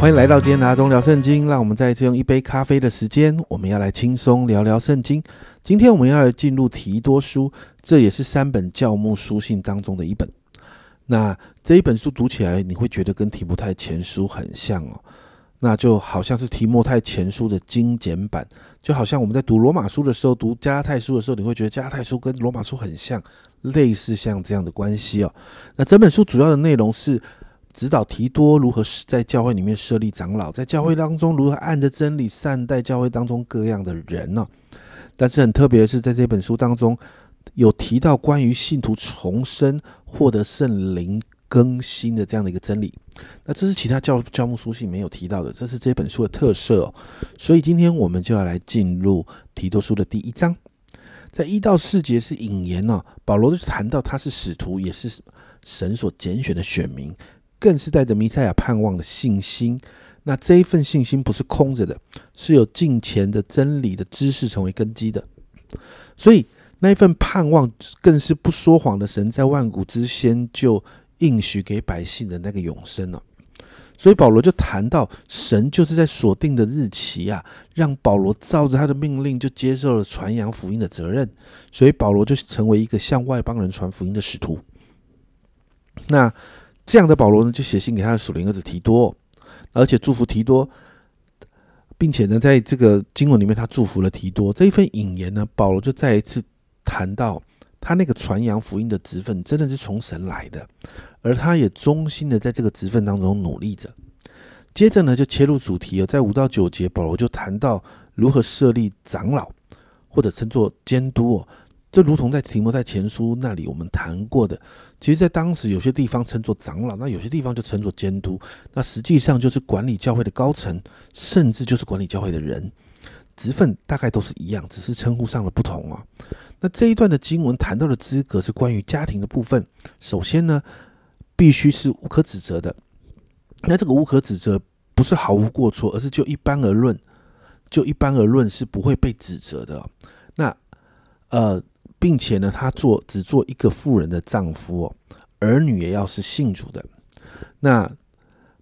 欢迎来到今天拿中聊圣经，让我们再一次用一杯咖啡的时间，我们要来轻松聊聊圣经。今天我们要来进入提多书，这也是三本教牧书信当中的一本。那这一本书读起来，你会觉得跟提摩太前书很像哦，那就好像是提摩太前书的精简版，就好像我们在读罗马书的时候，读加拉太书的时候，你会觉得加拉太书跟罗马书很像，类似像这样的关系哦。那整本书主要的内容是。指导提多如何在教会里面设立长老，在教会当中如何按着真理善待教会当中各样的人呢？但是很特别的是，在这本书当中有提到关于信徒重生、获得圣灵更新的这样的一个真理。那这是其他教教牧书信没有提到的，这是这本书的特色哦。所以今天我们就要来进入提多书的第一章，在一到四节是引言呢。保罗就谈到他是使徒，也是神所拣选的选民。更是带着弥赛亚盼望的信心，那这一份信心不是空着的，是有近前的真理的知识成为根基的，所以那一份盼望更是不说谎的神在万古之先就应许给百姓的那个永生了。所以保罗就谈到，神就是在锁定的日期啊，让保罗照着他的命令就接受了传扬福音的责任，所以保罗就成为一个向外邦人传福音的使徒。那。这样的保罗呢，就写信给他的属灵儿子提多，而且祝福提多，并且呢，在这个经文里面，他祝福了提多。这一份引言呢，保罗就再一次谈到他那个传扬福音的职分真的是从神来的，而他也忠心的在这个职分当中努力着。接着呢，就切入主题哦，在五到九节，保罗就谈到如何设立长老，或者称作监督哦。这如同在题目在前书那里我们谈过的，其实，在当时有些地方称作长老，那有些地方就称作监督，那实际上就是管理教会的高层，甚至就是管理教会的人，职分大概都是一样，只是称呼上的不同啊。那这一段的经文谈到的资格是关于家庭的部分，首先呢，必须是无可指责的。那这个无可指责不是毫无过错，而是就一般而论，就一般而论是不会被指责的。那呃。并且呢，他做只做一个妇人的丈夫哦，儿女也要是信主的。那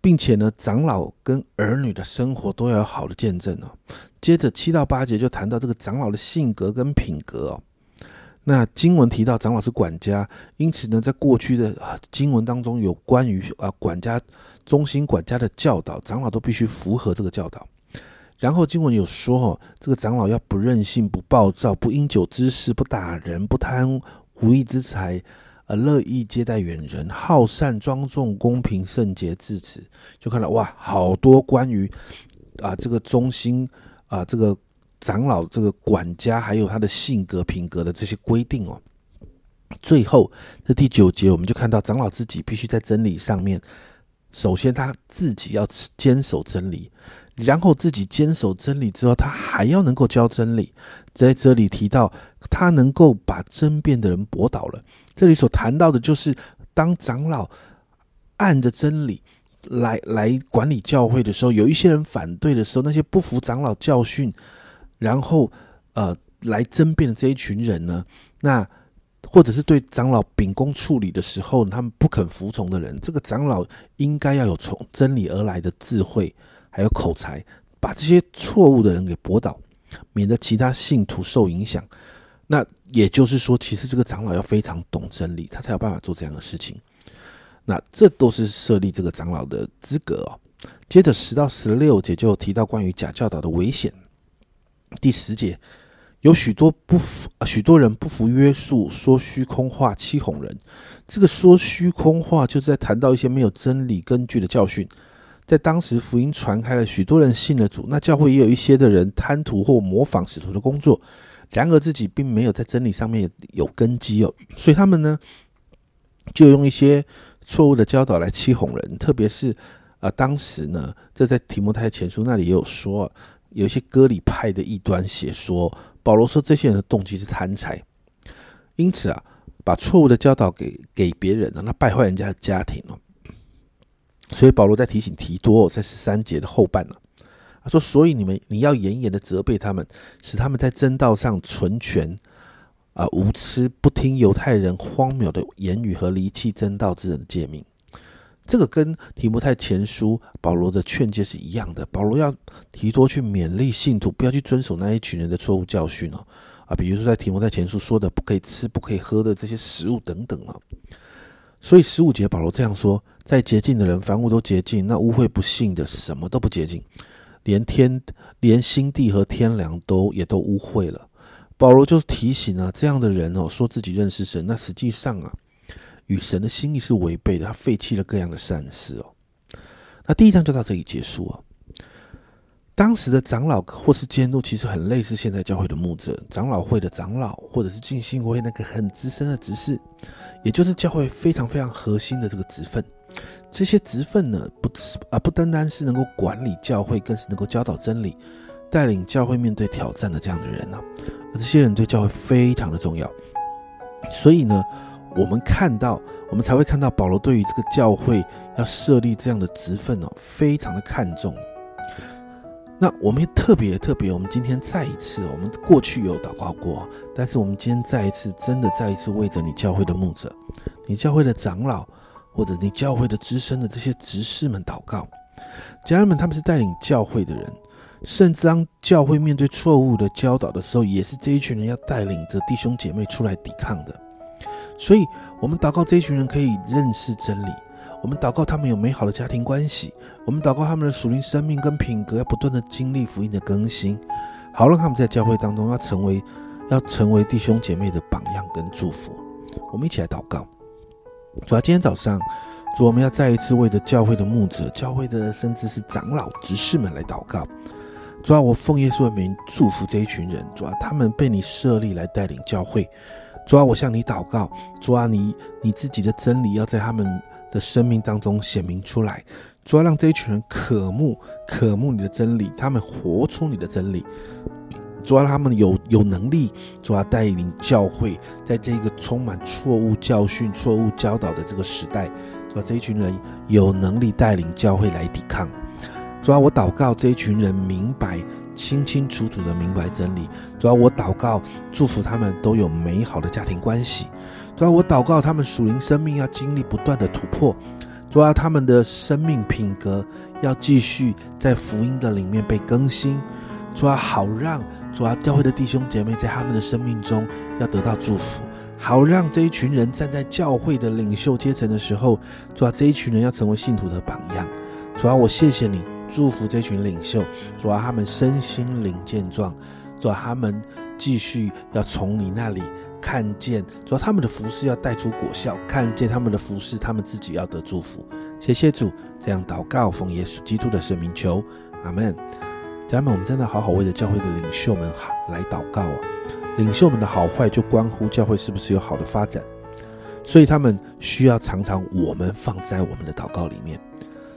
并且呢，长老跟儿女的生活都要有好的见证哦。接着七到八节就谈到这个长老的性格跟品格哦。那经文提到长老是管家，因此呢，在过去的经文当中有关于啊管家中心管家的教导，长老都必须符合这个教导。然后经文有说，哦，这个长老要不任性、不暴躁、不因酒滋事、不打人、不贪无义之财，而乐意接待远人，好善、庄重、公平、圣洁、至此，就看到哇，好多关于啊这个中心啊这个长老、这个管家，还有他的性格品格的这些规定哦。最后这第九节，我们就看到长老自己必须在真理上面，首先他自己要坚守真理。然后自己坚守真理之后，他还要能够教真理。在这里提到，他能够把争辩的人驳倒了。这里所谈到的就是，当长老按着真理来来管理教会的时候，有一些人反对的时候，那些不服长老教训，然后呃来争辩的这一群人呢，那或者是对长老秉公处理的时候，他们不肯服从的人，这个长老应该要有从真理而来的智慧。还有口才，把这些错误的人给驳倒，免得其他信徒受影响。那也就是说，其实这个长老要非常懂真理，他才有办法做这样的事情。那这都是设立这个长老的资格哦。接着十到十六节就提到关于假教导的危险。第十节有许多不服，许多人不服约束，说虚空话，欺哄人。这个说虚空话，就是在谈到一些没有真理根据的教训。在当时，福音传开了，许多人信了主。那教会也有一些的人贪图或模仿使徒的工作，然而自己并没有在真理上面有根基哦，所以他们呢，就用一些错误的教导来欺哄人。特别是啊，当时呢，这在提摩太前书那里也有说，有一些割礼派的异端写说，保罗说这些人的动机是贪财，因此啊，把错误的教导给给别人了，那败坏人家的家庭哦。所以保罗在提醒提多，在十三节的后半呢，他说：“所以你们你要严严的责备他们，使他们在真道上存全，啊，无知不听犹太人荒谬的言语和离弃真道之人的诫命。”这个跟提摩太前书保罗的劝诫是一样的。保罗要提多去勉励信徒，不要去遵守那一群人的错误教训哦。啊，比如说在提摩太前书说的不可以吃、不可以喝的这些食物等等啊。所以十五节保罗这样说：在洁净的人，凡物都洁净；那污秽不幸的，什么都不洁净，连天、连心地和天良都也都污秽了。保罗就提醒啊，这样的人哦，说自己认识神，那实际上啊，与神的心意是违背的，他废弃了各样的善事哦。那第一章就到这里结束啊。当时的长老或是监督，其实很类似现在教会的牧者、长老会的长老，或者是敬信会那个很资深的执事，也就是教会非常非常核心的这个职分。这些职分呢，不啊不单单是能够管理教会，更是能够教导真理、带领教会面对挑战的这样的人呢。而这些人对教会非常的重要，所以呢，我们看到，我们才会看到保罗对于这个教会要设立这样的职分哦，非常的看重。那我们也特别特别，我们今天再一次，我们过去有祷告过，但是我们今天再一次，真的再一次为着你教会的牧者、你教会的长老，或者你教会的资深的这些执事们祷告。家人们，他们是带领教会的人，甚至当教会面对错误的教导的时候，也是这一群人要带领着弟兄姐妹出来抵抗的。所以，我们祷告这一群人可以认识真理。我们祷告他们有美好的家庭关系，我们祷告他们的属灵生命跟品格要不断的经历福音的更新，好让他们在教会当中要成为要成为弟兄姐妹的榜样跟祝福。我们一起来祷告。主要今天早上，主我们要再一次为着教会的牧者、教会的甚至是长老、执事们来祷告。主要我奉耶稣的名祝福这一群人，主要他们被你设立来带领教会。主要我向你祷告，主啊，你你自己的真理要在他们。的生命当中显明出来，主要让这一群人渴慕渴慕你的真理，他们活出你的真理，主要让他们有有能力，主要带领教会，在这个充满错误教训、错误教导的这个时代，主要这一群人有能力带领教会来抵抗。主要我祷告这一群人明白清清楚楚的明白真理，主要我祷告祝福他们都有美好的家庭关系。主要我祷告，他们属灵生命要经历不断的突破；主要他们的生命品格要继续在福音的里面被更新；主要好让主要教会的弟兄姐妹在他们的生命中要得到祝福；好让这一群人站在教会的领袖阶层的时候，主要这一群人要成为信徒的榜样。主要我谢谢你，祝福这群领袖；主要他们身心灵健壮；主要他们继续要从你那里。看见，主要他们的服饰要带出果效；看见他们的服饰，他们自己要得祝福。谢谢主，这样祷告，奉耶稣基督的圣名求，阿门。家人们，我们真的好好为着教会的领袖们来祷告啊！领袖们的好坏，就关乎教会是不是有好的发展，所以他们需要常常我们放在我们的祷告里面。